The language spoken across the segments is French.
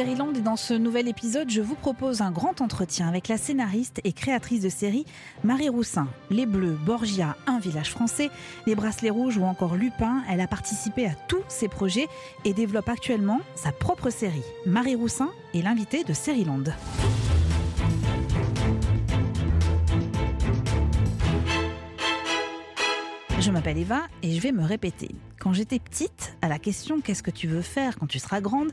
Land et dans ce nouvel épisode, je vous propose un grand entretien avec la scénariste et créatrice de série Marie Roussin. Les Bleus, Borgia, Un village français, Les Bracelets Rouges ou encore Lupin, elle a participé à tous ces projets et développe actuellement sa propre série. Marie Roussin est l'invitée de Land. Je m'appelle Eva et je vais me répéter. Quand j'étais petite, à la question Qu'est-ce que tu veux faire quand tu seras grande?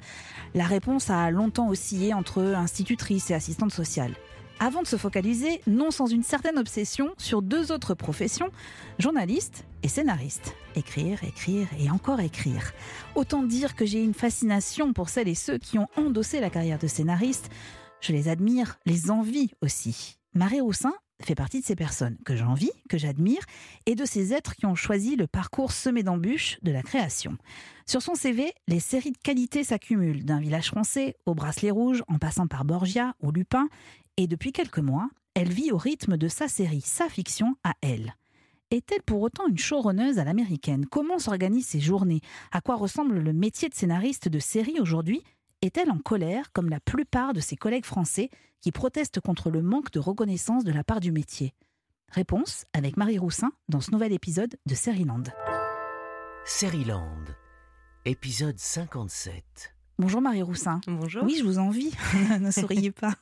la réponse a longtemps oscillé entre institutrice et assistante sociale. Avant de se focaliser, non sans une certaine obsession, sur deux autres professions, journaliste et scénariste. Écrire, écrire et encore écrire. Autant dire que j'ai une fascination pour celles et ceux qui ont endossé la carrière de scénariste. Je les admire, les envie aussi. Marie Roussin fait partie de ces personnes que j'envie, que j'admire, et de ces êtres qui ont choisi le parcours semé d'embûches de la création. Sur son CV, les séries de qualité s'accumulent, d'un village français au bracelet rouge, en passant par Borgia ou Lupin, et depuis quelques mois, elle vit au rythme de sa série, sa fiction à elle. Est-elle pour autant une showrunneuse à l'américaine? Comment s'organisent ses journées? À quoi ressemble le métier de scénariste de série aujourd'hui? Est-elle en colère comme la plupart de ses collègues français qui protestent contre le manque de reconnaissance de la part du métier? Réponse avec Marie Roussin dans ce nouvel épisode de Sériland. Sériland, épisode 57. Bonjour Marie Roussin. Bonjour. Oui, je vous envie. ne souriez pas.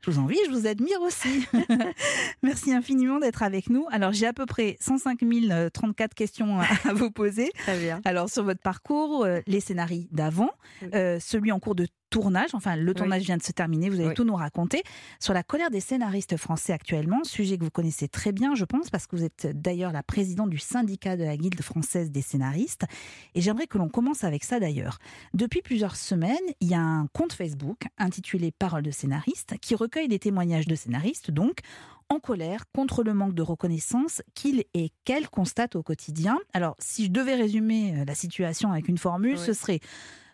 je vous envie, je vous admire aussi. Merci infiniment d'être avec nous. Alors, j'ai à peu près 105 034 questions à vous poser. Très bien. Alors, sur votre parcours, euh, les scénarios d'avant, euh, celui en cours de tournage. Enfin, le tournage vient de se terminer, vous allez tout nous raconter. Sur la colère des scénaristes français actuellement, sujet que vous connaissez très bien, je pense, parce que vous êtes d'ailleurs la présidente du syndicat de la Guilde française des scénaristes. Et j'aimerais que l'on commence avec ça d'ailleurs. Depuis plusieurs semaines, il y a un compte Facebook intitulé Paroles de scénaristes qui recueille des témoignages de scénaristes, donc en colère contre le manque de reconnaissance qu'ils et qu'elles constatent au quotidien. Alors, si je devais résumer euh, la situation avec une formule, ce serait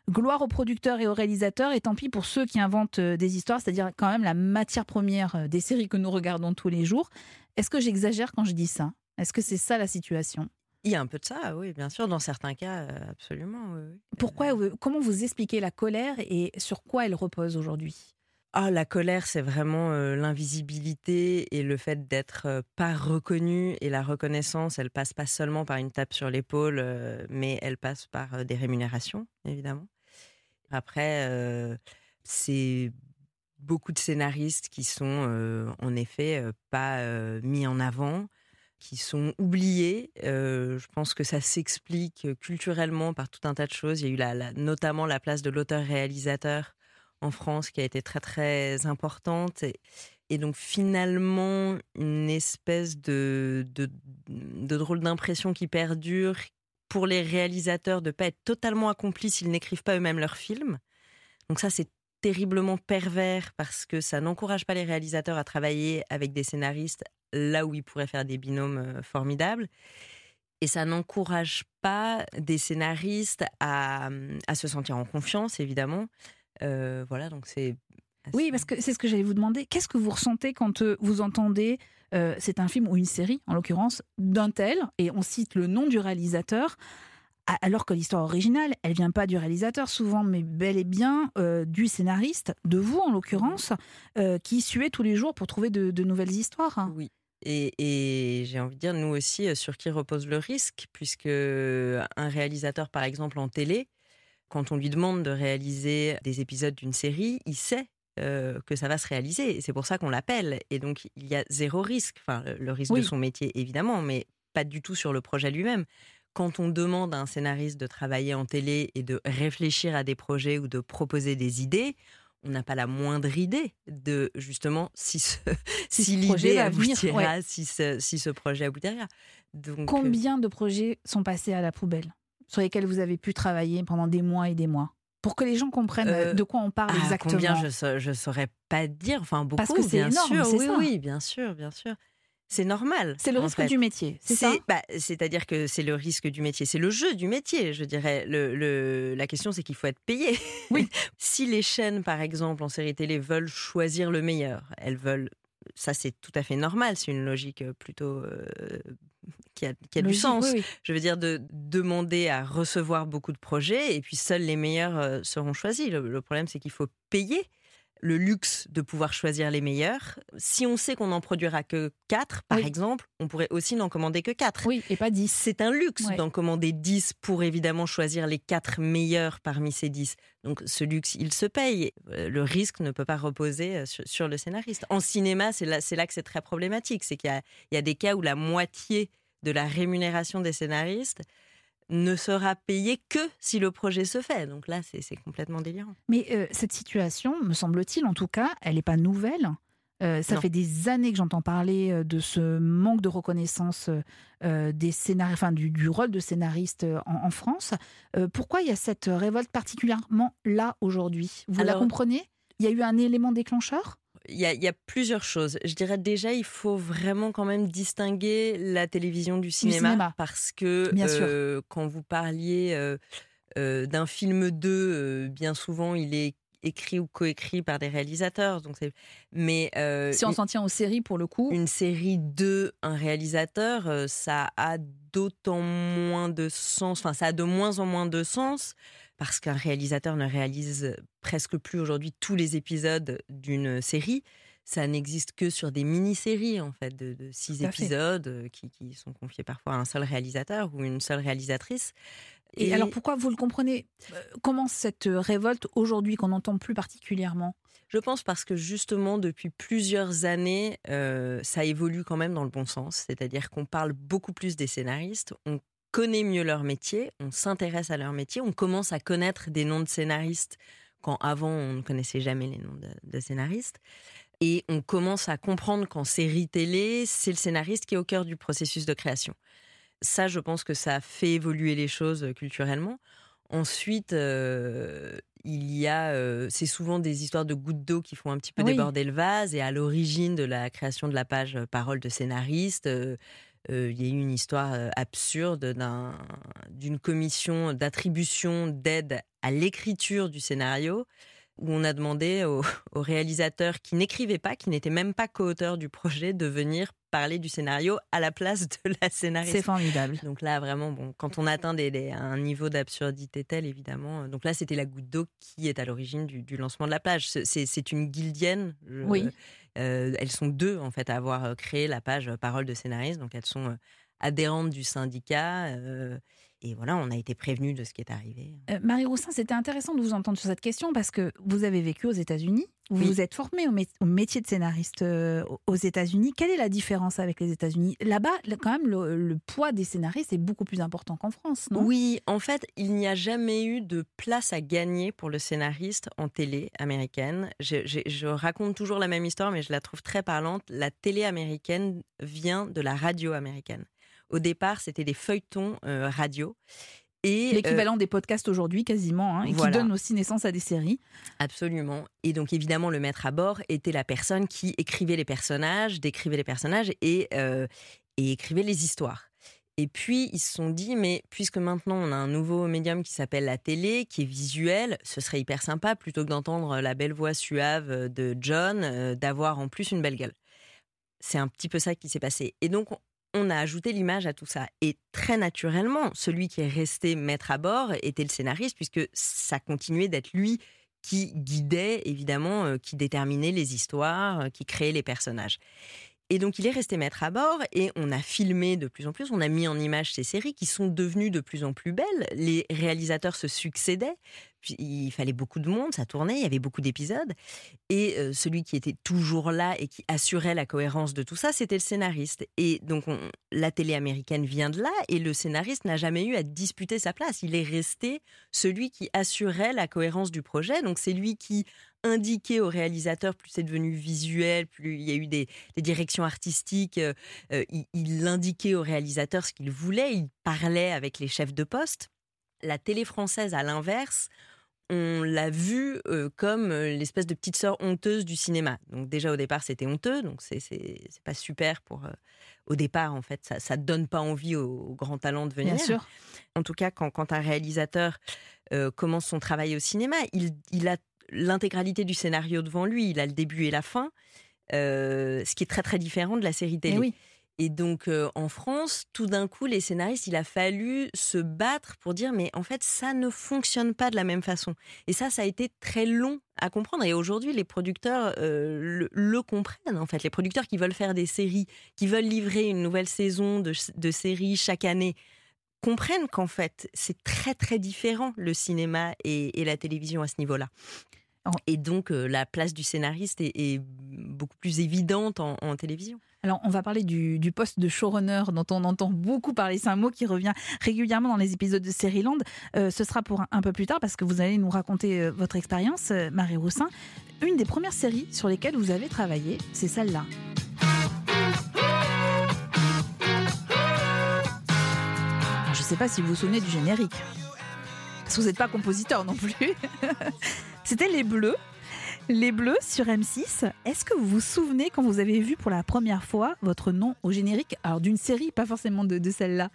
Gloire aux producteurs et aux réalisateurs, et tant pis pour ceux qui inventent euh, des histoires, c'est-à-dire quand même la matière première euh, des séries que nous regardons tous les jours. Est-ce que j'exagère quand je dis ça? Est-ce que c'est ça la situation? Il y a un peu de ça, oui, bien sûr. Dans certains cas, euh, absolument. Pourquoi Comment vous expliquez la colère et sur quoi elle repose aujourd'hui? Ah, la colère, c'est vraiment l'invisibilité et le fait d'être pas reconnu. Et la reconnaissance, elle passe pas seulement par une tape sur l'épaule, mais elle passe par des rémunérations, évidemment. Après, c'est beaucoup de scénaristes qui sont en effet pas mis en avant, qui sont oubliés. je pense que ça s'explique culturellement par tout un tas de choses. Il y a eu notamment la place de l'auteur-réalisateur en France qui a été très très importante. Et, donc finalement, une espèce de drôle d'impression qui perdure, pour les réalisateurs de ne pas être totalement accomplis s'ils n'écrivent pas eux-mêmes leurs films. Donc ça, c'est terriblement pervers parce que ça n'encourage pas les réalisateurs à travailler avec des scénaristes là où ils pourraient faire des binômes euh, formidables. Et ça n'encourage pas des scénaristes à, à, se sentir en confiance, évidemment. Euh, voilà, donc c'est oui, parce que c'est ce que j'allais vous demander. Qu'est-ce que vous ressentez quand euh, vous entendez, euh, c'est un film ou une série, en l'occurrence, d'un tel, et on cite le nom du réalisateur, alors que l'histoire originale, elle vient pas du réalisateur souvent, mais bel et bien euh, du scénariste, de vous en l'occurrence, qui suait tous les jours pour trouver de, nouvelles histoires. Oui. Et, et j'ai envie de dire, nous aussi, sur qui repose le risque, puisque un réalisateur, par exemple, en télé, quand on lui demande de réaliser des épisodes d'une série, il sait euh, que ça va se réaliser. C'est pour ça qu'on l'appelle. Et donc, il y a zéro risque. Enfin, le risque de son métier, évidemment, mais pas du tout sur le projet lui-même. Quand on demande à un scénariste de travailler en télé et de réfléchir à des projets ou de proposer des idées, on n'a pas la moindre idée de justement si ce, si, l'idée aboutira, si, ce, si ce projet aboutira. Donc, Combien de projets sont passés à la poubelle sur lesquels vous avez pu travailler pendant des mois et des mois? Pour que les gens comprennent euh, de quoi on parle ah, exactement. Combien je ne saurais pas dire, enfin beaucoup. Parce que c'est énorme, sûr, oui, oui, bien sûr, bien sûr. C'est normal. C'est le risque du métier, c'est ça? bah, C'est-à-dire que c'est le risque du métier, c'est le jeu du métier, je dirais. Le, le... La question, c'est qu'il faut être payé. Oui. si les chaînes, par exemple, en série télé, veulent choisir le meilleur, elles veulent. Ça, c'est tout à fait normal. C'est une logique plutôt qui a, qui a du sens. oui, oui. Je veux dire, de demander à recevoir beaucoup de projets et puis seuls les meilleurs euh, seront choisis. Le, le problème, c'est qu'il faut payer le luxe de pouvoir choisir les meilleurs. Si on sait qu'on n'en produira que 4, par Oui. exemple, on pourrait aussi n'en commander que 4. Oui, et pas 10. C'est un luxe Ouais. d'en commander 10 pour évidemment choisir les 4 meilleurs parmi ces 10. Donc ce luxe, il se paye. Euh, Le risque ne peut pas reposer euh, sur, sur le scénariste. En cinéma, c'est là, que c'est très problématique. C'est qu'il y a des cas où la moitié de la rémunération des scénaristes ne sera payée que si le projet se fait. Donc là, c'est complètement délirant. Mais euh, cette situation, me semble-t-il, en tout cas, elle n'est pas nouvelle. Euh, ça Non. fait des années que j'entends parler euh, de ce manque de reconnaissance euh, des scénar... enfin, du, du rôle de scénariste en, en France. Pourquoi il y a cette révolte particulièrement là aujourd'hui? Vous la comprenez? Il y a eu un élément déclencheur? Il y, a, il y a plusieurs choses. Je dirais déjà, il faut vraiment quand même distinguer la télévision du cinéma, cinéma. parce que Bien sûr. euh, quand vous parliez euh, euh, d'un film 2, euh, bien souvent il est écrit ou coécrit par des réalisateurs. Donc mais euh, Si on s'en tient aux séries, pour le coup, une série de un réalisateur, euh, ça a d'autant moins de sens, enfin ça a de moins en moins de sens parce qu'un réalisateur ne réalise presque plus aujourd'hui tous les épisodes d'une série. Ça n'existe que sur des mini-séries en fait de, de six épisodes qui, qui sont confiés parfois à un seul réalisateur ou une seule réalisatrice. Et, alors pourquoi vous le comprenez Comment cette révolte aujourd'hui qu'on n'entend plus particulièrement? Je pense parce que justement, depuis plusieurs années, euh, ça évolue quand même dans le bon sens. C'est-à-dire qu'on parle beaucoup plus des scénaristes, on connaît mieux leur métier, on s'intéresse à leur métier, on commence à connaître des noms de scénaristes quand avant on ne connaissait jamais les noms de, de scénaristes. Et on commence à comprendre qu'en série télé, c'est le scénariste qui est au cœur du processus de création. Ça, je pense que ça fait évoluer les choses euh, culturellement. Ensuite, euh, il y a, euh, c'est souvent des histoires de gouttes d'eau qui font un petit peu Oui. déborder le vase. Et à l'origine de la création de la page parole de scénariste, euh, euh, il y a eu une histoire absurde d'un- d'une commission d'attribution d'aide à l'écriture du scénario où on a demandé au, au réalisateur qui n'écrivait pas, qui n'était même pas co-auteur du projet, de venir parler du scénario à la place de la scénariste. C'est formidable. Donc là, vraiment, bon, quand on atteint des, des- un niveau d'absurdité tel, évidemment. Donc là, c'était la goutte d'eau qui est à l'origine du, du lancement de la plage. C'est une guildienne. je- Oui. Euh, elles sont deux, en fait, à avoir euh, créé la page euh, Parole de scénariste. Donc elles sont adhérentes du syndicat. Et voilà, on a été prévenus de ce qui est arrivé. Euh, Marie Roussin, c'était intéressant de vous entendre sur cette question parce que vous avez vécu aux États-Unis, vous Oui. vous êtes formé au, mé- au métier de scénariste euh, aux États-Unis. Quelle est la différence avec les États-Unis? Là-bas, quand même, le, le poids des scénaristes est beaucoup plus important qu'en France, non? Oui, en fait, il n'y a jamais eu de place à gagner pour le scénariste en télé américaine. Je, je- je raconte toujours la même histoire, mais je la trouve très parlante. La télé américaine vient de la radio américaine. Au départ, c'était des feuilletons euh, radio. Et, euh, L'équivalent des podcasts aujourd'hui, quasiment, hein, et voilà. qui donne aussi naissance à des séries. Absolument. Et donc évidemment, le maître à bord était la personne qui écrivait les personnages, décrivait les personnages et, euh, et écrivait les histoires. Et puis ils se sont dit, mais puisque maintenant on a un nouveau médium qui s'appelle la télé, qui est visuel, ce serait hyper sympa, plutôt que d'entendre la belle voix suave de John, euh, d'avoir en plus une belle gueule. C'est un petit peu ça qui s'est passé. Et donc on a ajouté l'image à tout ça. Et très naturellement, celui qui est resté maître à bord était le scénariste, puisque ça continuait d'être lui qui guidait, évidemment, euh, qui déterminait les histoires, euh, qui créait les personnages. Et donc, il est resté maître à bord et on a filmé de plus en plus, on a mis en image ces séries qui sont devenues de plus en plus belles. Les réalisateurs se succédaient, il fallait beaucoup de monde, ça tournait, il y avait beaucoup d'épisodes. Et euh, celui qui était toujours là et qui assurait la cohérence de tout ça, c'était le scénariste. Et donc, on- la télé américaine vient de là et le scénariste n'a jamais eu à disputer sa place. Il est resté celui qui assurait la cohérence du projet. Donc, c'est lui qui indiquait au réalisateur, plus c'est devenu visuel, plus il y a eu des, des directions artistiques, euh, euh, il, il indiquait au réalisateur ce qu'il voulait, il parlait avec les chefs de poste. La télé française, à l'inverse, on l'a vue euh, comme euh, l'espèce de petite sœur honteuse du cinéma. Donc déjà au départ c'était honteux, donc c'est pas super pour. euh, au départ en fait, ça ça donne pas envie aux, aux grands talents de venir. Bien sûr. En tout cas, quand, quand un réalisateur euh, commence son travail au cinéma, il, il a l'intégralité du scénario devant lui. Il a le début et la fin, ce qui est très très différent de la série télé. Oui. Et donc en France, tout d'un coup, les scénaristes, il a fallu se battre pour dire mais en fait ça ne fonctionne pas de la même façon. Et ça, ça a été très long à comprendre. Et aujourd'hui, les producteurs le, le, comprennent en fait. Les producteurs qui veulent faire des séries, qui veulent livrer une nouvelle saison de, de séries chaque année comprennent qu'en fait, c'est très très différent le cinéma et, la télévision à ce niveau-là. Et donc, euh, la place du scénariste est, beaucoup plus évidente en, télévision. Alors, on va parler du, poste de showrunner dont on entend beaucoup parler. C'est un mot qui revient régulièrement dans les épisodes de Série Euh, ce sera pour un, peu plus tard parce que vous allez nous raconter euh, votre expérience, euh, Marie Roussin. Une des premières séries sur lesquelles vous avez travaillé, c'est celle-là. ne sais pas si vous vous souvenez du générique. Parce que vous n'êtes pas compositeur non plus. C'était Les Bleus. Les Bleus sur M6. Est-ce que vous vous souvenez quand vous avez vu pour la première fois votre nom au générique? Alors d'une série, pas forcément de, de celle-là.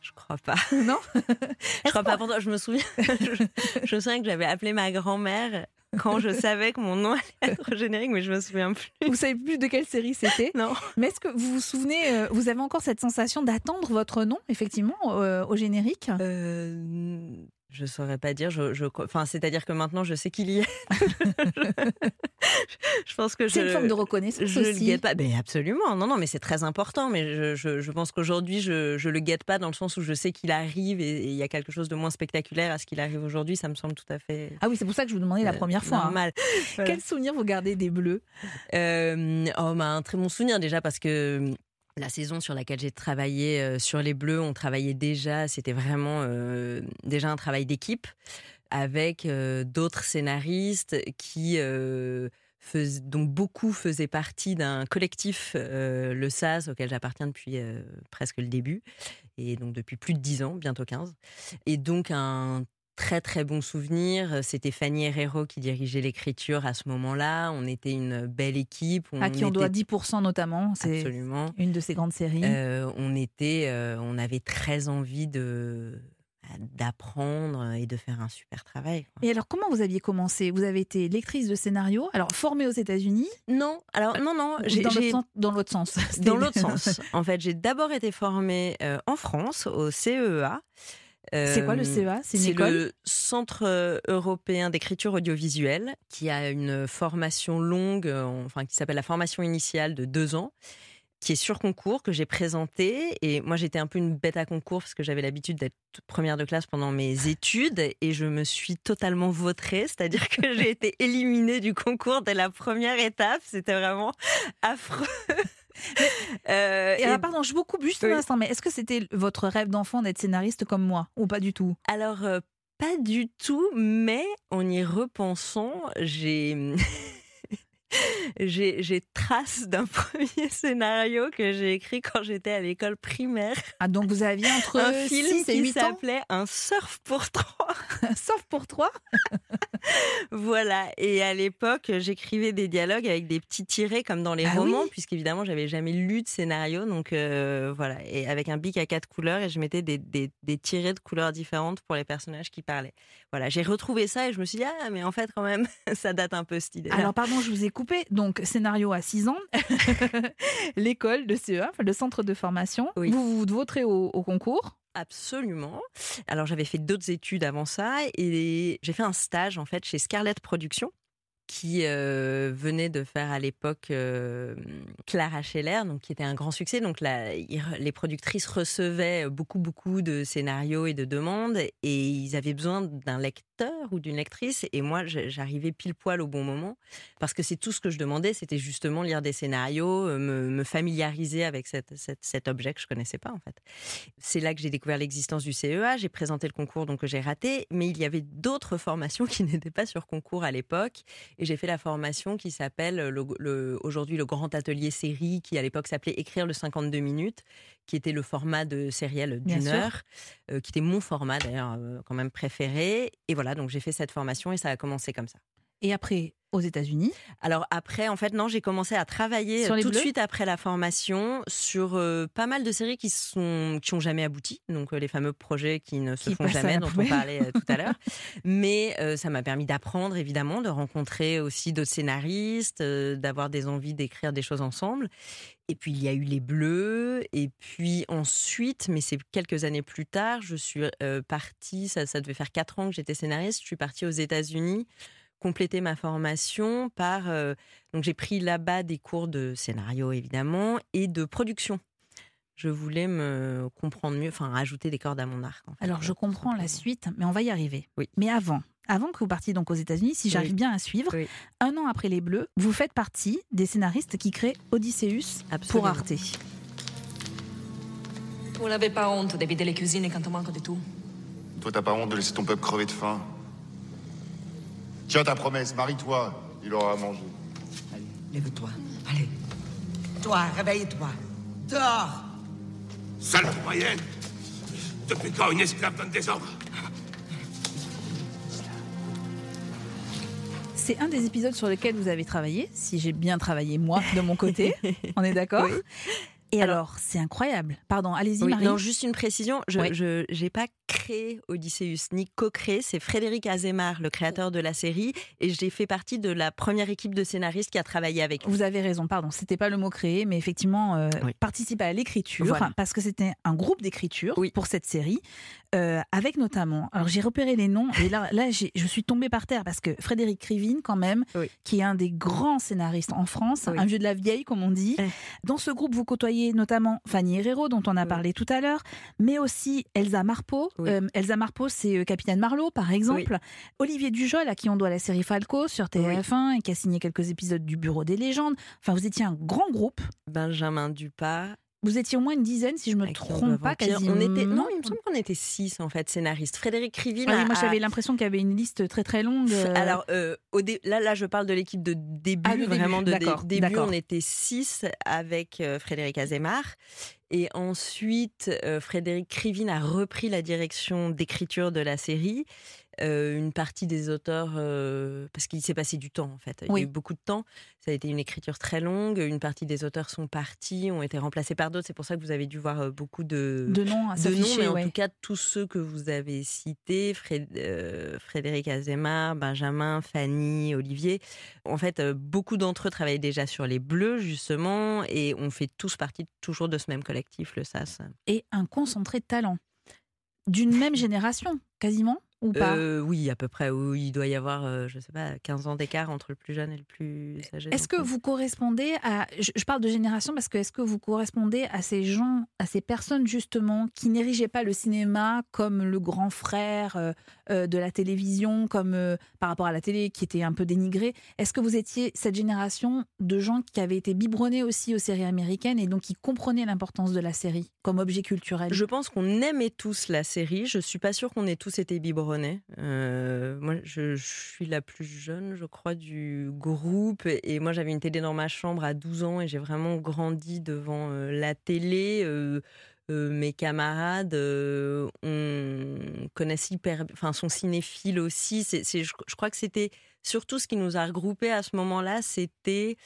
Je crois pas. Non? Je crois pas. Pourtant, je me souviens. je, je me souviens que j'avais appelé ma grand-mère quand je savais que mon nom allait être générique, mais je me souviens plus. Vous savez plus de quelle série c'était Non. Mais est-ce que vous vous souvenez, euh, vous avez encore cette sensation d'attendre votre nom, effectivement, euh, au générique? Euh, je saurais pas dire. Je, je enfin, c'est-à-dire que maintenant, je sais qu'il y est. je, pense que c'est une forme de reconnaissance je aussi. le guette pas. Mais absolument. Non, non, mais c'est très important. Mais je, je pense qu'aujourd'hui, je, je le guette pas dans le sens où je sais qu'il arrive et il y a quelque chose de moins spectaculaire à ce qu'il arrive aujourd'hui. Ça me semble tout à fait. Ah oui, c'est pour ça que je vous demandais la euh, première fois. Hein. Normal. Quel souvenir vous gardez des Bleus? Euh, Oh, bah, un très bon souvenir déjà parce que la saison sur laquelle j'ai travaillé euh, sur les Bleus, on travaillait déjà, c'était vraiment euh, déjà un travail d'équipe avec euh, d'autres scénaristes qui faisaient, dont beaucoup faisaient partie d'un collectif, le SAS, auquel j'appartiens depuis presque le début, et donc depuis plus de 10 ans, bientôt 15. Et donc un très très bon souvenir. C'était Fanny Herrero qui dirigeait l'écriture à ce moment-là. On était une belle équipe. On à qui on doit 10% notamment. C'est une de ces grandes séries. Euh, on était, euh, on avait très envie de d'apprendre et de faire un super travail. Et alors, comment vous aviez commencé? Vous avez été lectrice de scénario, alors formée aux États-Unis? Non, alors non, non. J'ai, dans, l'autre sens. Dans l'autre sens. En fait, j'ai d'abord été formée euh, en France au CEA. C'est quoi le CEA C'est le Centre euh, européen d'écriture audiovisuelle qui a une formation longue, euh, enfin qui s'appelle la formation initiale de deux ans, qui est sur concours que j'ai présenté. Et moi, j'étais un peu une bête à concours parce que j'avais l'habitude d'être première de classe pendant mes études et je me suis totalement vautrée, c'est-à-dire que j'ai été éliminée du concours dès la première étape. C'était vraiment affreux. Euh, et, alors, pardon, je vous coupe juste un instant, mais est-ce que c'était votre rêve d'enfant d'être scénariste comme moi ou pas du tout? Alors, euh, pas du tout, mais en y repensant, j'ai. j'ai trace d'un premier scénario que j'ai écrit quand j'étais à l'école primaire. Ah, donc vous aviez entre un film qui s'appelait Un surf pour trois. un surf pour trois? Voilà. Et à l'époque, j'écrivais des dialogues avec des petits tirés comme dans les ah romans, puisqu'évidemment, j'avais jamais lu de scénario. Donc euh, voilà. Et avec un bic à quatre couleurs, et je mettais des, des, des tirés de couleurs différentes pour les personnages qui parlaient. Voilà. J'ai retrouvé ça et je me suis dit, ah, mais en fait, quand même, ça date un peu cette idée. Alors, pardon, je vous ai coupé. Donc, scénario à 6 ans, l'école de CEA, le centre de formation. Vous vous voterez au, au concours Absolument. Alors j'avais fait d'autres études avant ça et j'ai fait un stage en fait chez Scarlett Productions qui euh, venait de faire à l'époque euh, Clara Scheller, donc qui était un grand succès. Donc les productrices recevaient beaucoup beaucoup de scénarios et de demandes et ils avaient besoin d'un lecteur ou d'une lectrice. Et moi, j'arrivais pile poil au bon moment parce que c'est tout ce que je demandais, c'était justement lire des scénarios, euh, me, familiariser avec cet objet que je connaissais pas en fait. C'est là que j'ai découvert l'existence du CEA. J'ai présenté le concours donc que j'ai raté, mais il y avait d'autres formations qui n'étaient pas sur concours à l'époque. Et j'ai fait la formation qui s'appelle le, aujourd'hui le Grand Atelier Série, qui à l'époque s'appelait Écrire le 52 minutes, qui était le format de sériel d'une heure, euh, qui était mon format d'ailleurs euh, quand même préféré. Et voilà, donc j'ai fait cette formation et ça a commencé comme ça. Et après, aux États-Unis? Alors après, en fait, non, j'ai commencé à travailler Sur les tout de suite après la formation sur euh, pas mal de séries qui sont qui ont jamais abouti, donc euh, les fameux projets qui ne se Qui font jamais, dont on parlait euh, tout à l'heure. Mais ça m'a permis d'apprendre évidemment, de rencontrer aussi d'autres scénaristes, d'avoir des envies d'écrire des choses ensemble. Et puis il y a eu les Bleus, et puis ensuite, mais c'est quelques années plus tard, je suis partie. Ça, ça devait faire quatre ans que j'étais scénariste. Je suis partie aux États-Unis compléter ma formation par. euh, donc, j'ai pris là-bas des cours de scénario, évidemment, et de production. Je voulais me comprendre mieux, enfin, rajouter des cordes à mon arc. en fait, Alors, je comprends la suite, mais on va y arriver. Oui. Mais avant, avant que vous partiez donc aux États-Unis, si j'arrive Oui. bien à suivre, Oui. un an après Les Bleus, vous faites partie des scénaristes qui créent Odysseus pour. Arte. Vous n'avez pas honte de vider les cuisines quand on manque de tout? Toi, t'as pas honte de laisser ton peuple crever de faim? Tiens ta promesse, marie-toi, il aura à manger. Allez, lève-toi. Allez. Toi, réveille-toi. Dors. Sale moyenne Depuis quand une esclave donne des ordres? C'est un des épisodes sur lesquels vous avez travaillé, si j'ai bien travaillé moi de mon côté. on est d'accord? Oui. Et Alors- alors, c'est incroyable. Pardon, allez-y Oui, Marie. non, juste une précision. Je Oui. j'ai pas créé Odysseus ni co-créé. C'est Frédéric Azemar, le créateur de la série, et j'ai fait partie de la première équipe de scénaristes qui a travaillé avec lui. Vous avez raison, pardon, c'était pas le mot créé, mais effectivement, euh, Oui. participer à l'écriture, Voilà. parce que c'était un groupe d'écriture Oui. pour cette série, euh, avec notamment, alors j'ai repéré les noms, et là, là je suis tombée par terre, parce que Frédéric Krivine, quand même, Oui. qui est un des grands scénaristes en France, Oui. un vieux de la vieille, comme on dit. Dans ce groupe, vous côtoyez notamment Fanny Herrero, dont on a Oui. parlé tout à l'heure, mais aussi Elsa Marpeau. Euh, Elsa Marpeau, c'est euh, Capitaine Marlowe, par exemple. Olivier Dujol, à qui on doit la série Falco sur TF1 et qui a signé quelques épisodes du Bureau des légendes. Enfin, vous étiez un grand groupe. Benjamin Dupas, Vous étiez au moins une dizaine, si je me trompe pas, quasiment. On était, non, il me semble qu'on était six en fait scénaristes. Frédéric Krivine. Ah oui, moi, a- j'avais l'impression qu'il y avait une liste très très longue. euh, Alors, euh, au dé- là, là, je parle de l'équipe de début, Ah, de début, vraiment de dé- d'accord, début. On était six avec euh, Frédéric Azemar. Et ensuite, euh, Frédéric Krivine a repris la direction d'écriture de la série. Euh, une partie des auteurs, euh, parce qu'il s'est passé du temps en fait. Il Oui. y a eu beaucoup de temps. Ça a été une écriture très longue. Une partie des auteurs sont partis, ont été remplacés par d'autres. C'est pour ça que vous avez dû voir euh, beaucoup de, de noms à de noms, mais en ouais. tout cas, tous ceux que vous avez cités, euh, Frédéric Azemar, Benjamin, Fanny, Olivier, en fait, beaucoup d'entre eux travaillaient déjà sur les Bleus, justement, et on fait tous partie toujours de ce même collectif, le SAS. Et un concentré de talent. D'une même génération, quasiment, ou pas? Euh, oui, à peu près. Oui, il doit y avoir, euh, je sais pas, 15 ans d'écart entre le plus jeune et le plus âgé. Est-ce que vous correspondez à. Je, je parle de génération parce que est-ce que vous correspondez à ces gens, à ces personnes justement qui n'érigeaient pas le cinéma comme le grand frère euh, de la télévision, comme euh, par rapport à la télé qui était un peu dénigrée Est-ce que vous étiez cette génération de gens qui avaient été biberonnés aussi aux séries américaines et donc qui comprenaient l'importance de la série comme objet culturel? Je pense qu'on aimait tous la série. Je suis pas sûre qu'on ait tous été biberonnés. Euh, moi, je, suis la plus jeune, je crois, du groupe. Et moi, j'avais une télé dans ma chambre à 12 ans et j'ai vraiment grandi devant euh, la télé. Euh, euh, mes camarades, euh, enfin, sont cinéphiles aussi. Je, je crois que c'était surtout ce qui nous a regroupés à ce moment-là, c'était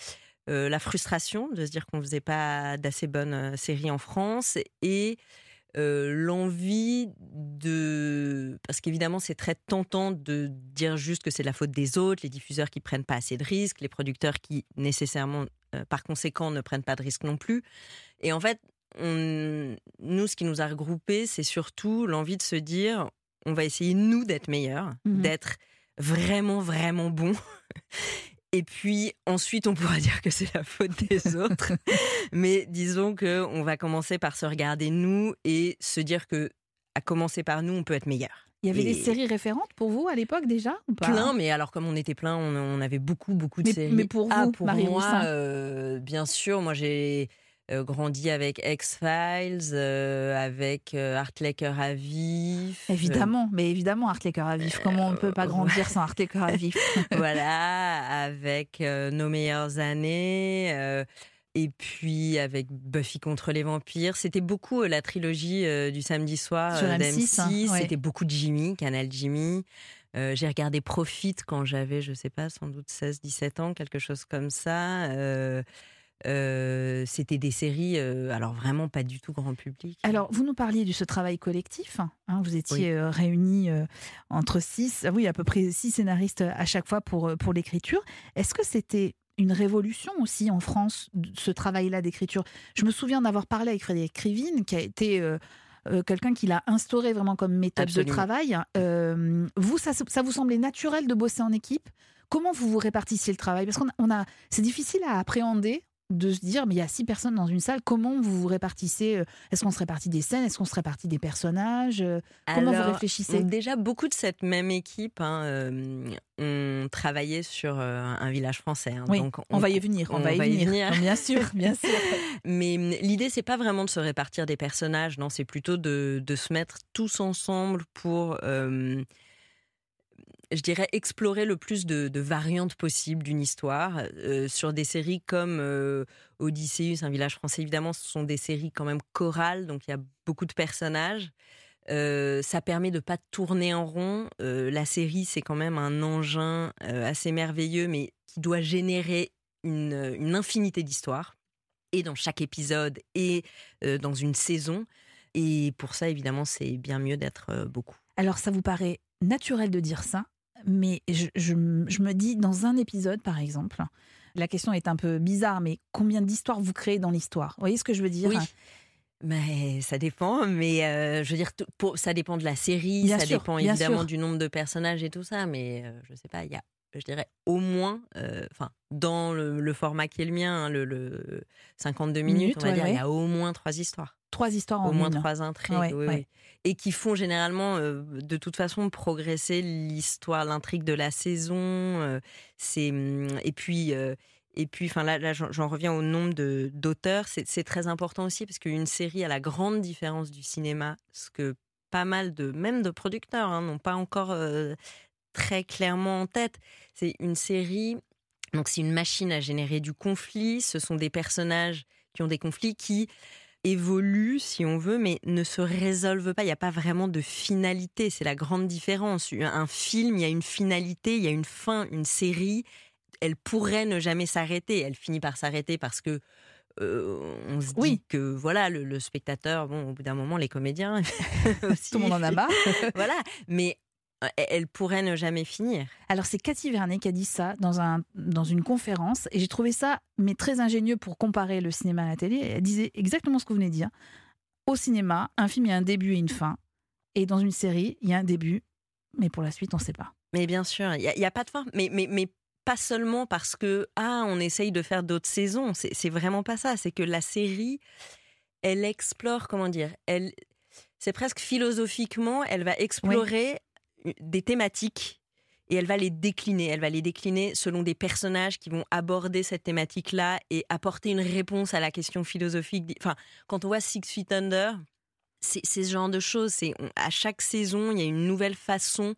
euh, la frustration de se dire qu'on faisait pas d'assez bonnes euh, séries en France et l'envie de parce qu'évidemment c'est très tentant de dire juste que c'est la faute des autres, les diffuseurs qui prennent pas assez de risques, les producteurs qui nécessairement par conséquent ne prennent pas de risques non plus. Et en fait, on- nous ce qui nous a regroupés, c'est surtout l'envie de se dire on va essayer nous d'être meilleurs, Mhm. d'être vraiment vraiment bons. Et puis ensuite, on pourra dire que c'est la faute des autres. Mais disons que on va commencer par se regarder nous et se dire que à commencer par nous, on peut être meilleur. Il y avait des séries référentes pour vous à l'époque déjà ou pas? Plein, mais alors comme on était plein, on, on avait beaucoup, beaucoup de Mais- séries. mais pour Ah, vous, pour Marie moi, euh, bien sûr, moi j'ai grandi avec X-Files, euh, avec euh, Art Laker à vif. Évidemment, mais évidemment, Art les cœurs à vif. Comment on ne peut pas euh, grandir sans Art les cœurs à vif? Voilà, avec euh, Nos meilleures années. euh, et puis avec Buffy contre les vampires, c'était beaucoup euh, la trilogie euh, du samedi soir Sur euh, M6, hein, d'M6. ouais. C'était beaucoup de Jimmy, Canal Jimmy. Euh, j'ai regardé Profit quand j'avais, je sais pas, sans doute 16-17 ans, quelque chose comme ça. Euh, euh, c'était des séries, alors vraiment pas du tout grand public. Alors, vous nous parliez de ce travail collectif. hein, vous étiez réunis entre six, ah oui, à peu près six scénaristes à chaque fois pour, pour l'écriture. Est-ce que c'était une révolution aussi en France, ce travail-là d'écriture? Je me souviens d'avoir parlé avec Frédéric Krivine, qui a été euh, quelqu'un qui l'a instauré vraiment comme méthode de travail. Euh, vous, ça, ça, vous semblait naturel de bosser en équipe? Comment vous vous répartissiez le travail? Parce qu'on a, on a c'est difficile à appréhender de se dire, mais il y a six personnes dans une salle, comment vous vous répartissez euh, Est-ce qu'on se répartit des scènes Est-ce qu'on se répartit des personnages Comment vous réfléchissez? Déjà, beaucoup de cette même équipe hein, ont travaillé sur un village français. Hein. donc on, va y venir. On, va, y, venir. bien sûr, bien sûr. Mais l'idée, c'est pas vraiment de se répartir des personnages, non, c'est plutôt de, de, se mettre tous ensemble pour je dirais, explorer le plus de, variantes possibles d'une histoire. Euh, sur des séries comme euh, Odysseus, un village français, évidemment, ce sont des séries quand même chorales, donc il y a beaucoup de personnages. Euh, ça permet de pas tourner en rond. la série, c'est quand même un engin assez merveilleux, mais qui doit générer une, une infinité d'histoires, et dans chaque épisode, et dans une saison. Et pour ça, évidemment, c'est bien mieux d'être beaucoup. Alors, ça vous paraît naturel de dire ça, mais je, me dis, dans un épisode, par exemple, la question est un peu bizarre, mais combien d'histoires vous créez dans l'histoire? Vous voyez ce que je veux dire? Oui. Mais ça dépend, mais euh, je veux dire, ça dépend de la série, ça dépend évidemment du nombre de personnages et tout ça, mais euh, je sais pas, il y a, je dirais, au moins, euh, enfin, dans le, format qui est le mien, hein, le, 52 minutes, on va dire, il y a au moins trois histoires. Trois histoires en Au moins trois intrigues, oui, Et qui font généralement, euh, de toute façon, progresser l'histoire, l'intrigue de la saison. Euh, c'est hum, et puis. Euh, et puis, enfin là, là j'en reviens au nombre de d'auteurs. C'est très important aussi parce qu'une série a la grande différence du cinéma, ce que pas mal de, même de producteurs, hein, n'ont pas encore très clairement en tête. C'est une série, donc c'est une machine à générer du conflit. Ce sont des personnages qui ont des conflits qui évolue, si on veut, mais ne se résolve pas. Il n'y a pas vraiment de finalité. C'est la grande différence. Un film, il y a une finalité, il y a une fin. Une série, elle pourrait ne jamais s'arrêter. Elle finit par s'arrêter parce que euh, on se dit que voilà le, spectateur, bon, au bout d'un moment, les comédiens aussi, tout le monde en a marre. voilà, mais elle pourrait ne jamais finir. Alors c'est Cathy Vernet qui a dit ça dans, un, dans une conférence et j'ai trouvé ça mais très ingénieux pour comparer le cinéma à la télé. Elle disait exactement ce que vous venez de dire. Au cinéma, un film, il y a un début et une fin. Et dans une série, il y a un début, mais pour la suite, on ne sait pas. Mais bien sûr, il n'y a, pas de fin. Mais, mais, mais pas seulement parce que, ah, on essaye de faire d'autres saisons. C'est vraiment pas ça. C'est que la série, elle explore, comment dire, elle, c'est presque philosophiquement, elle va explorer des thématiques et elle va les décliner. Elle va les décliner selon des personnages qui vont aborder cette thématique-là et apporter une réponse à la question philosophique. Enfin, quand on voit Six Feet Under, c'est ce genre de choses. C'est à chaque saison, il y a une nouvelle façon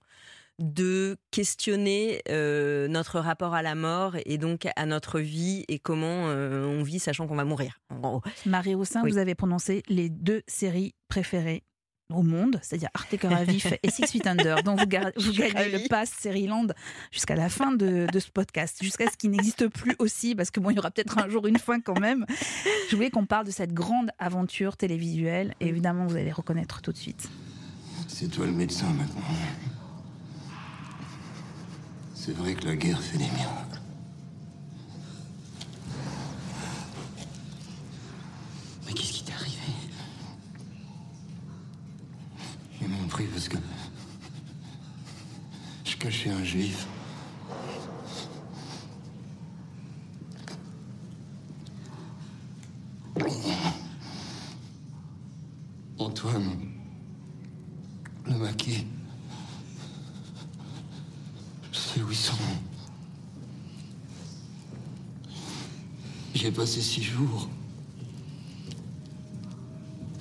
de questionner euh, notre rapport à la mort et donc à notre vie et comment euh, on vit sachant qu'on va mourir. Marie Roussin, vous avez prononcé les deux séries préférées au monde, c'est-à-dire Arte Cœur à Vif et Six Feet Under, dont vous, gagnez le pass Land jusqu'à la fin de, ce podcast, jusqu'à ce qu'il n'existe plus aussi, parce que bon, il y aura peut-être un jour une fin quand même. Je voulais qu'on parle de cette grande aventure télévisuelle, et évidemment, vous allez reconnaître tout de suite. C'est toi le médecin maintenant. C'est vrai que la guerre fait des miracles. Mais qu'est-ce qui t'est arrivé Ils m'ont pris parce que je cachais un juif. Antoine, le maquis, c'est où ils sont? J'ai passé six jours.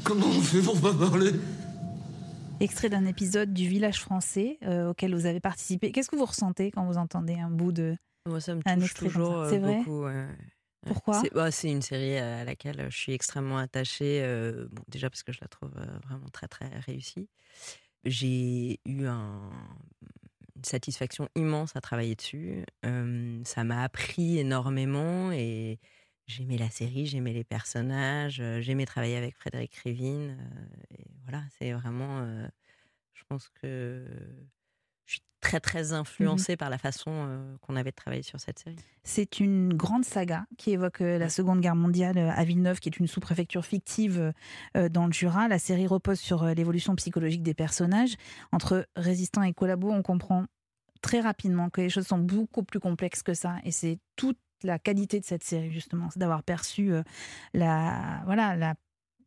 Comment on fait pour pas parler? Extrait d'un épisode du Village français euh, auquel vous avez participé. Qu'est-ce que vous ressentez quand vous entendez un bout de. Moi, ça me touche toujours euh, C'est vrai beaucoup. Pourquoi bah, C'est une série à laquelle je suis extrêmement attachée. Euh, bon, déjà parce que je la trouve vraiment très, très réussie. J'ai eu un, une satisfaction immense à travailler dessus. Euh, ça m'a appris énormément et j'aimais la série, j'aimais les personnages, j'aimais travailler avec Frédéric Révin. et voilà, c'est vraiment. je pense que je suis très très influencée par la façon euh, qu'on avait de travailler sur cette série. C'est une grande saga qui évoque euh, la Seconde Guerre mondiale à Villeneuve, qui est une sous-préfecture fictive euh, dans le Jura. La série repose sur l'évolution psychologique des personnages. Entre résistants et collabos, on comprend très rapidement que les choses sont beaucoup plus complexes que ça. Et c'est toute la qualité de cette série, justement, c'est d'avoir perçu euh, la, voilà, la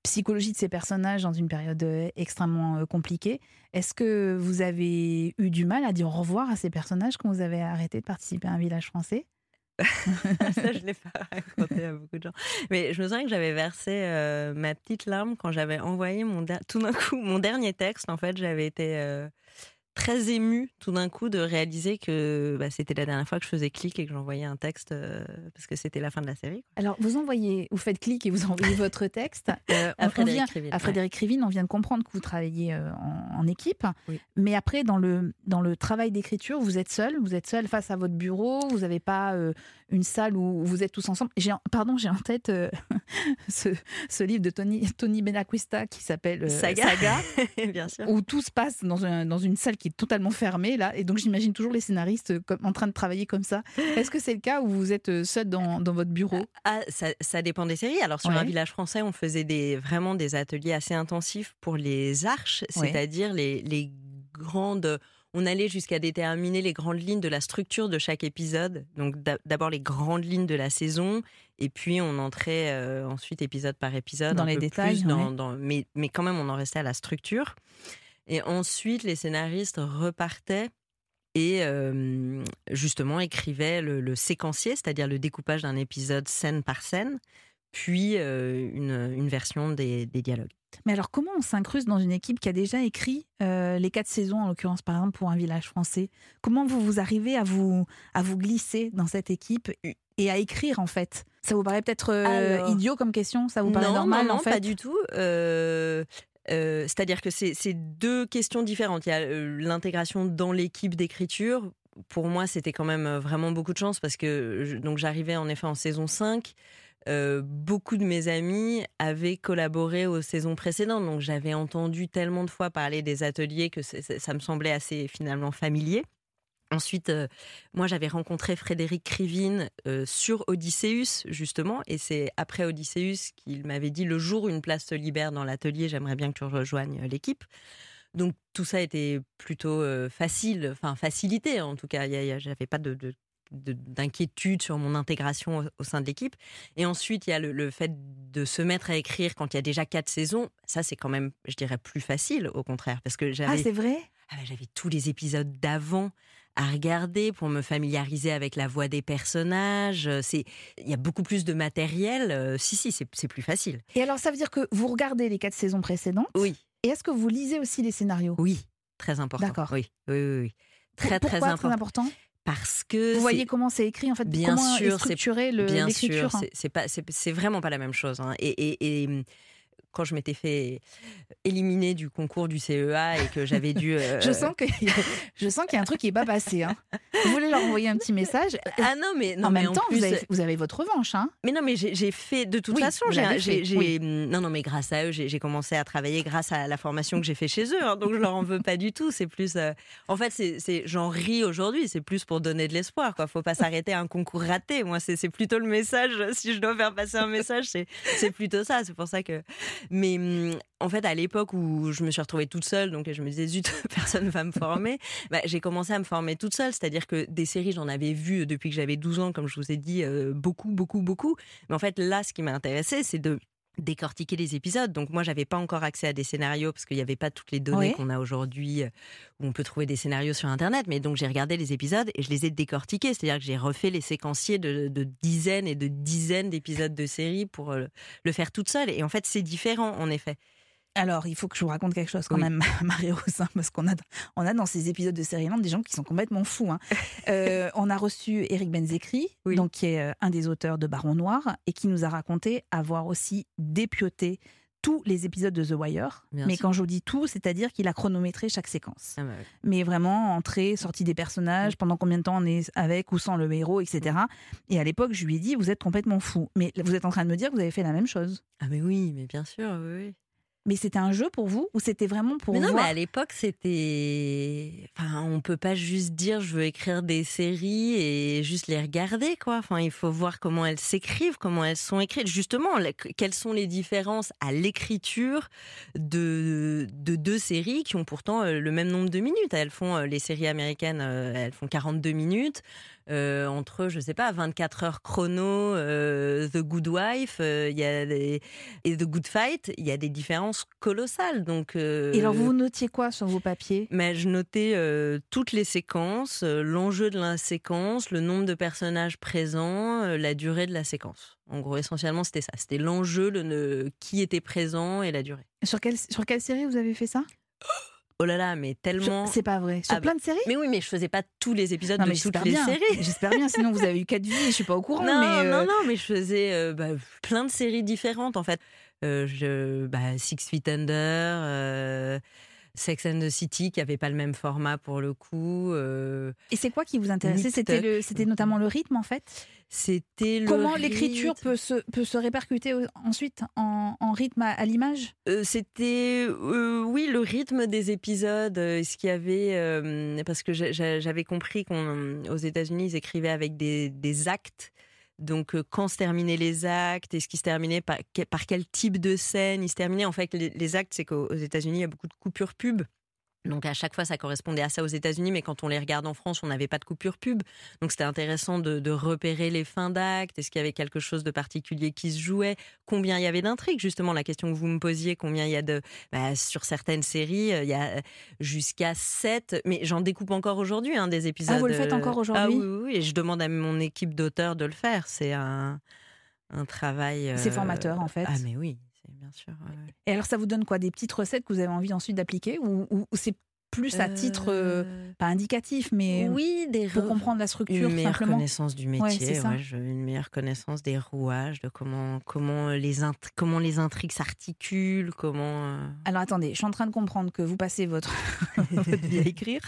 psychologie de ces personnages dans une période euh, extrêmement euh, compliquée. Est-ce que vous avez eu du mal à dire au revoir à ces personnages quand vous avez arrêté de participer à un village français? Ça, je l'ai pas raconté à beaucoup de gens. Mais je me souviens que j'avais versé ma petite larme quand j'avais envoyé mon tout d'un coup mon dernier texte. En fait, j'avais été très émue tout d'un coup de réaliser que bah, c'était la dernière fois que je faisais clic et que j'envoyais un texte euh, parce que c'était la fin de la série. quoi. Alors, vous envoyez, vous faites clic et vous envoyez votre texte. Euh, À on- on Frédéric vient- Krivine, à ouais. Frédéric Krivine, on vient de comprendre que vous travaillez euh, en, en équipe. Oui. Mais après, dans le, dans le travail d'écriture, vous êtes seul. Vous êtes seul face à votre bureau. Vous n'avez pas euh, une salle où vous êtes tous ensemble. J'ai, pardon, j'ai en tête euh, ce, ce livre de Tony, Tony Benacquista qui s'appelle euh, Saga. Saga, Bien sûr. où tout se passe dans, un- dans une salle qui est totalement fermée. Là, et donc, j'imagine toujours les scénaristes euh, comme, en train de travailler comme ça. Est-ce que c'est le cas où vous êtes euh, seul dans, dans votre bureau? Ah, ça, ça dépend des séries. Alors sur Ouais. un village français, on faisait des, vraiment des ateliers assez intensifs pour les arches, Ouais. c'est-à-dire les, les grandes. On allait jusqu'à déterminer les grandes lignes de la structure de chaque épisode. Donc d'a- d'abord les grandes lignes de la saison, et puis on entrait euh, ensuite épisode par épisode Dans les détails, plus dans- ouais. dans- mais, mais quand même on en restait à la structure. Et ensuite les scénaristes repartaient et euh, justement écrivait le, le séquencier, c'est-à-dire le découpage d'un épisode scène par scène, puis euh, une, une version des, des dialogues. Mais alors, comment on s'incruste dans une équipe qui a déjà écrit euh, les quatre saisons, en l'occurrence, par exemple, pour un village français? Comment vous, vous arrivez à vous, à vous glisser dans cette équipe et à écrire, en fait? Ça vous paraît peut-être euh, idiot comme question? Ça vous paraît non, normal, non, non, en fait? pas du tout. Euh, C'est-à-dire que c'est deux questions différentes. Il y a euh, l'intégration dans l'équipe d'écriture. Pour moi, c'était quand même euh, vraiment beaucoup de chance parce que j'arrivais en effet en saison 5. Euh, beaucoup de mes amis avaient collaboré aux saisons précédentes, donc j'avais entendu tellement de fois parler des ateliers que ça me semblait assez finalement familier. Ensuite, euh, moi, j'avais rencontré Frédéric Krivine euh, sur Odysseus, justement, et c'est après Odysseus qu'il m'avait dit le jour où une place se libère dans l'atelier, j'aimerais bien que tu rejoignes euh, l'équipe. Donc tout ça était plutôt euh, facile, enfin facilité en tout cas. J'avais pas de, de- de- d'inquiétude sur mon intégration au, au sein de l'équipe. Et ensuite, il y a le, le fait de se mettre à écrire quand il y a déjà quatre saisons. Ça, c'est quand même, je dirais, plus facile, au contraire, parce que Ah, j'avais c'est vrai? Ah bah, j'avais tous les épisodes d'avant à regarder pour me familiariser avec la voix des personnages. Euh, C'est, il y a beaucoup plus de matériel. Euh, Si, si, c'est c'est plus facile. Et alors, ça veut dire que vous regardez les quatre saisons précédentes Oui, Et est-ce que vous lisez aussi les scénarios? Oui, très important. D'accord. Oui, oui, oui, oui. Très, Pourquoi très important. important? Parce que Vous voyez comment c'est écrit, en fait Bien Comment sûr, est structuré le- Bien l'écriture sûr, hein c'est- pas, c'est c'est vraiment pas la même chose. hein. Et, et- et, quand je m'étais fait éliminer du concours du CEA et que j'avais dû, euh, Je sens qu'il y a un truc qui est pas passé. hein. Vous voulez leur envoyer un petit message? Ah non mais non En mais même temps, plus, vous, avez, vous avez votre revanche. Hein Mais non, mais j'ai fait de toute Oui, façon. J'ai, oui. non, non, mais grâce à eux, j'ai commencé à travailler grâce à la formation que j'ai fait chez eux. hein, donc je leur en veux pas du tout. C'est plus, euh, en fait, c'est, j'en ris aujourd'hui. C'est plus pour donner de l'espoir. Quoi, faut pas s'arrêter à un concours raté. Moi, c'est, plutôt le message. Si je dois faire passer un message, c'est plutôt ça. C'est pour ça que. Mais hum, en fait, à l'époque où je me suis retrouvée toute seule, donc je me disais zut, personne va me former. bah, j'ai commencé à me former toute seule. C'est-à-dire que des séries, j'en avais vu depuis que j'avais 12 ans, comme je vous ai dit, euh, beaucoup, beaucoup, beaucoup. Mais en fait, là, ce qui m'a intéressé, c'est de décortiquer les épisodes. Donc moi, j'avais pas encore accès à des scénarios parce qu'il n'y avait pas toutes les données Oui. qu'on a aujourd'hui euh, où on peut trouver des scénarios sur Internet. Mais donc j'ai regardé les épisodes et je les ai décortiqués. C'est-à-dire que j'ai refait les séquenciers de, de dizaines et de dizaines d'épisodes de séries pour euh, le faire toute seule. Et en fait, c'est différent, en effet. Alors, il faut que je vous raconte quelque chose quand Oui. même, Marie-Rose, hein, parce qu'on a, on a dans ces épisodes de Série Land des gens qui sont complètement fous. hein. Euh, on a reçu Eric Benzekri, Oui. donc, qui est euh, un des auteurs de Baron Noir, et qui nous a raconté avoir aussi dépioté tous les épisodes de The Wire. Bien mais sûr. quand je dis tout, c'est-à-dire qu'il a chronométré chaque séquence. Ah bah oui. Mais vraiment, entrée, sortie des Mm. personnages, pendant combien de temps on est avec ou sans le héros, etc. Et à l'époque, je lui ai dit, vous êtes complètement fou. Mais vous êtes en train de me dire que vous avez fait la même chose. Ah mais oui, mais bien sûr, oui. Mais c'était un jeu pour vous ou c'était vraiment pour mais non, voir mais à l'époque, c'était. Enfin, on peut pas juste dire je veux écrire des séries et juste les regarder, quoi. Enfin, il faut voir comment elles s'écrivent, comment elles sont écrites. Justement, quelles sont les différences à l'écriture de, de deux séries qui ont pourtant euh, le même nombre de minutes. Elles font, euh, les séries américaines, euh, elles font 42 minutes. Euh, entre, je sais pas, 24 heures chrono, euh, The Good Wife, euh, il y a des, et The Good Fight, il y a des différences colossales. Donc, Et alors, vous notiez quoi sur vos papiers? mais je notais toutes les séquences, l'enjeu de la séquence, le nombre de personnages présents, la durée de la séquence. En gros, essentiellement, c'était ça. C'était l'enjeu, le, le- qui était présent et la durée. sur quelle, sur quelle série vous avez fait ça? Oh là là, mais tellement. C'est pas vrai. Sur Ah plein de séries Mais oui, mais je faisais pas tous les épisodes Non, de toutes les bien. séries. J'espère bien, sinon vous avez eu quatre vies et je suis pas au courant. Non, mais, euh, non, non, mais je faisais euh, bah, plein de séries différentes en fait. Euh, je, bah, Six Feet Under, Sex and the City qui avait pas le même format pour le coup. euh, Et c'est quoi qui vous intéressait? C'était notamment le rythme en fait? C'était le Comment l'écriture peut se, peut se répercuter ensuite en, en rythme à, à l'image? Euh, C'était euh, oui le rythme des épisodes, ce qu'il y avait parce que j'a- j'a- j'avais compris qu'aux États-Unis ils écrivaient avec des, des actes. Donc euh, quand se terminaient les actes et ce qui se que- par quel type de scène? Ils se terminaient. En fait les, les actes c'est qu'aux États-Unis il y a beaucoup de coupures pub. Donc à chaque fois, ça correspondait à ça aux États-Unis, mais quand on les regarde en France, on n'avait pas de coupure pub. Donc c'était intéressant de, de repérer les fins d'actes. Est-ce qu'il y avait quelque chose de particulier qui se jouait? Combien il y avait d'intrigues? Justement, la question que vous me posiez, combien il y a de... bah, sur certaines séries, euh, il y a jusqu'à 7, mais j'en découpe encore aujourd'hui hein, des épisodes. Ah, vous le faites euh, encore Ah aujourd'hui? oui, oui, oui, et je demande à mon équipe d'auteurs de le faire. C'est un, un travail... C'est euh, formateur, en fait. Ah mais oui, bien sûr. ouais, ouais. Et alors ça vous donne quoi? Des petites recettes que vous avez envie ensuite d'appliquer? Ou, ou- ou c'est plus à titre, euh, Euh, pas indicatif, mais oui, des pour re- comprendre la structure une meilleure simplement connaissance du métier, ouais, je- une meilleure connaissance des rouages, de comment comment les int- comment les intrigues s'articulent, comment. euh, Alors attendez, je suis en train de comprendre que vous passez votre, votre vie à écrire,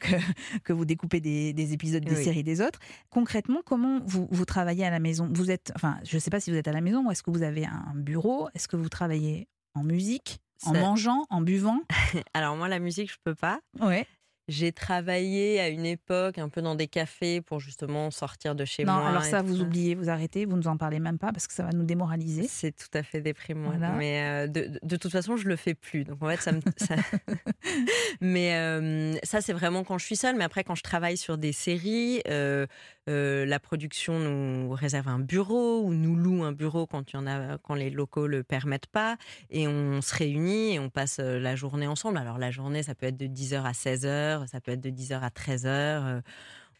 que, que vous découpez des, des épisodes des Oui. séries des autres. Concrètement, comment vous, vous travaillez à la maison? Vous êtes, enfin, je ne sais pas si vous êtes à la maison ou est-ce que vous avez un bureau? Est-ce que vous travaillez en musique, en mangeant, en buvant? Alors moi, la musique, je peux pas. Ouais. J'ai travaillé à une époque un peu dans des cafés pour justement sortir de chez Non, moi. alors et ça, vous oubliez, vous arrêtez, vous ne nous en parlez même pas parce que ça va nous démoraliser. C'est tout à fait déprimant. Voilà. Mais euh, de, de- de toute façon, je le fais plus. Donc en fait, ça me. ça- mais euh, ça, c'est vraiment quand je suis seule. Mais après, quand je travaille sur des séries, euh, euh, la production nous réserve un bureau ou nous loue un bureau quand il y en a, quand les locaux le permettent pas, et on se réunit et on passe euh, la journée ensemble. Alors la journée, ça peut être de 10h à 16h, ça peut être de 10h à 13h. euh,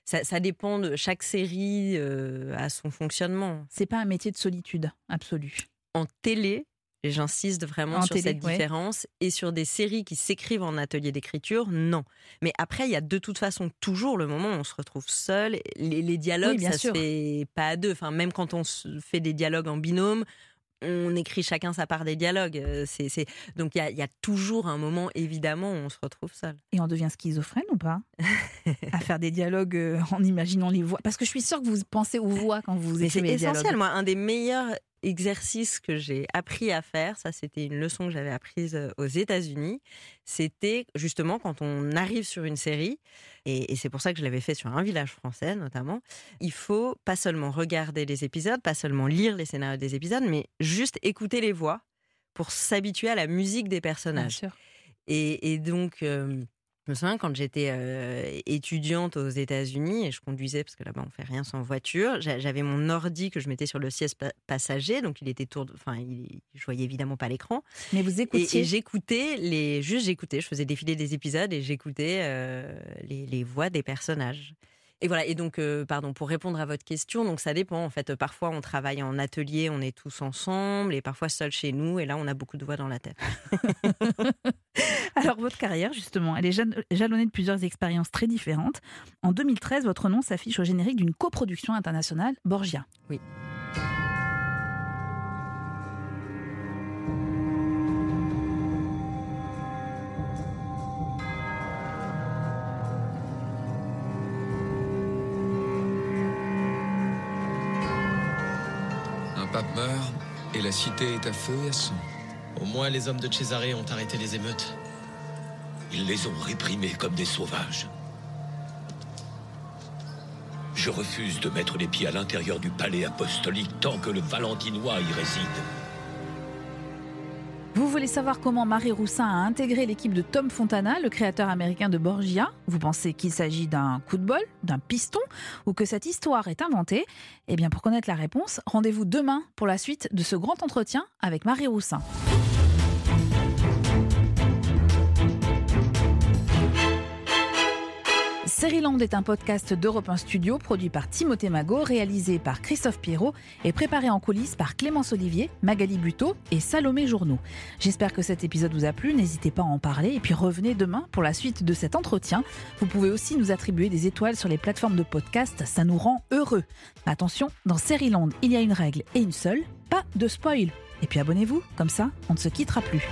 ça, ça dépend de chaque série euh, à son fonctionnement C'est pas un métier de solitude absolue. en télé, et j'insiste vraiment En sur télé, cette ouais. différence, et sur des séries qui s'écrivent en atelier d'écriture, non. Mais après, il y a de toute façon toujours le moment où on se retrouve seul. Les, les dialogues, Oui, bien ça sûr. se fait pas à deux. Enfin, même quand on fait des dialogues en binôme, on écrit chacun sa part des dialogues. Euh, C'est, c'est... Donc il y a, il y a toujours un moment, évidemment, où on se retrouve seul. Et on devient schizophrène ou pas À faire des dialogues euh, en imaginant les voix? Parce que je suis sûre que vous pensez aux voix quand vous c'est écrivez les essentiel. dialogues. Moi, un des meilleurs exercices que j'ai appris à faire, ça c'était une leçon que j'avais apprise euh, aux États-Unis, c'était justement quand on arrive sur une série, et, et c'est pour ça que je l'avais fait sur un village français notamment, il faut pas seulement regarder les épisodes, pas seulement lire les scénarios des épisodes, mais juste écouter les voix pour s'habituer à la musique des Bien personnages. sûr. Et, et donc, euh, je me souviens quand j'étais euh, étudiante aux États-Unis et je conduisais parce que là-bas on fait rien sans voiture. j'a- J'avais mon ordi que je mettais sur le siège pa- passager, donc il était tour. de- Enfin, il- je voyais évidemment pas l'écran. Mais vous Et, écoutiez? et j'écoutais les, juste j'écoutais. Je faisais défiler des épisodes et j'écoutais euh, les, les voix des personnages. Et voilà. Et donc, euh, pardon, pour répondre à votre question, donc ça dépend. En fait, parfois on travaille en atelier, on est tous ensemble, et parfois seul chez nous. Et là, on a beaucoup de voix dans la tête. Alors, votre carrière, justement, elle est jalonnée de plusieurs expériences très différentes. En 2013, votre nom s'affiche au générique d'une coproduction internationale, Borgia. Oui. Cité est à feu et à sang. Au moins, les hommes de Cesare ont arrêté les émeutes. Ils les ont réprimés comme des sauvages. Je refuse de mettre les pieds à l'intérieur du palais apostolique tant que le Valentinois y réside. Vous voulez savoir comment Marie Roussin a intégré l'équipe de Tom Fontana, le créateur américain de Borgia? Vous pensez qu'il s'agit d'un coup de bol, d'un piston, ou que cette histoire est inventée? Eh bien, pour connaître la réponse, rendez-vous demain pour la suite de ce grand entretien avec Marie Roussin. Land est un podcast d'Europe 1 Studio produit par Timothée Magot, réalisé par Christophe Pierrot et préparé en coulisses par Clémence Olivier, Magali Buteau et Salomé Journeau. J'espère que cet épisode vous a plu, n'hésitez pas à en parler et puis revenez demain pour la suite de cet entretien. Vous pouvez aussi nous attribuer des étoiles sur les plateformes de podcast, ça nous rend heureux. Attention, dans Land, il y a une règle et une seule, pas de spoil. Et puis abonnez-vous, comme ça on ne se quittera plus.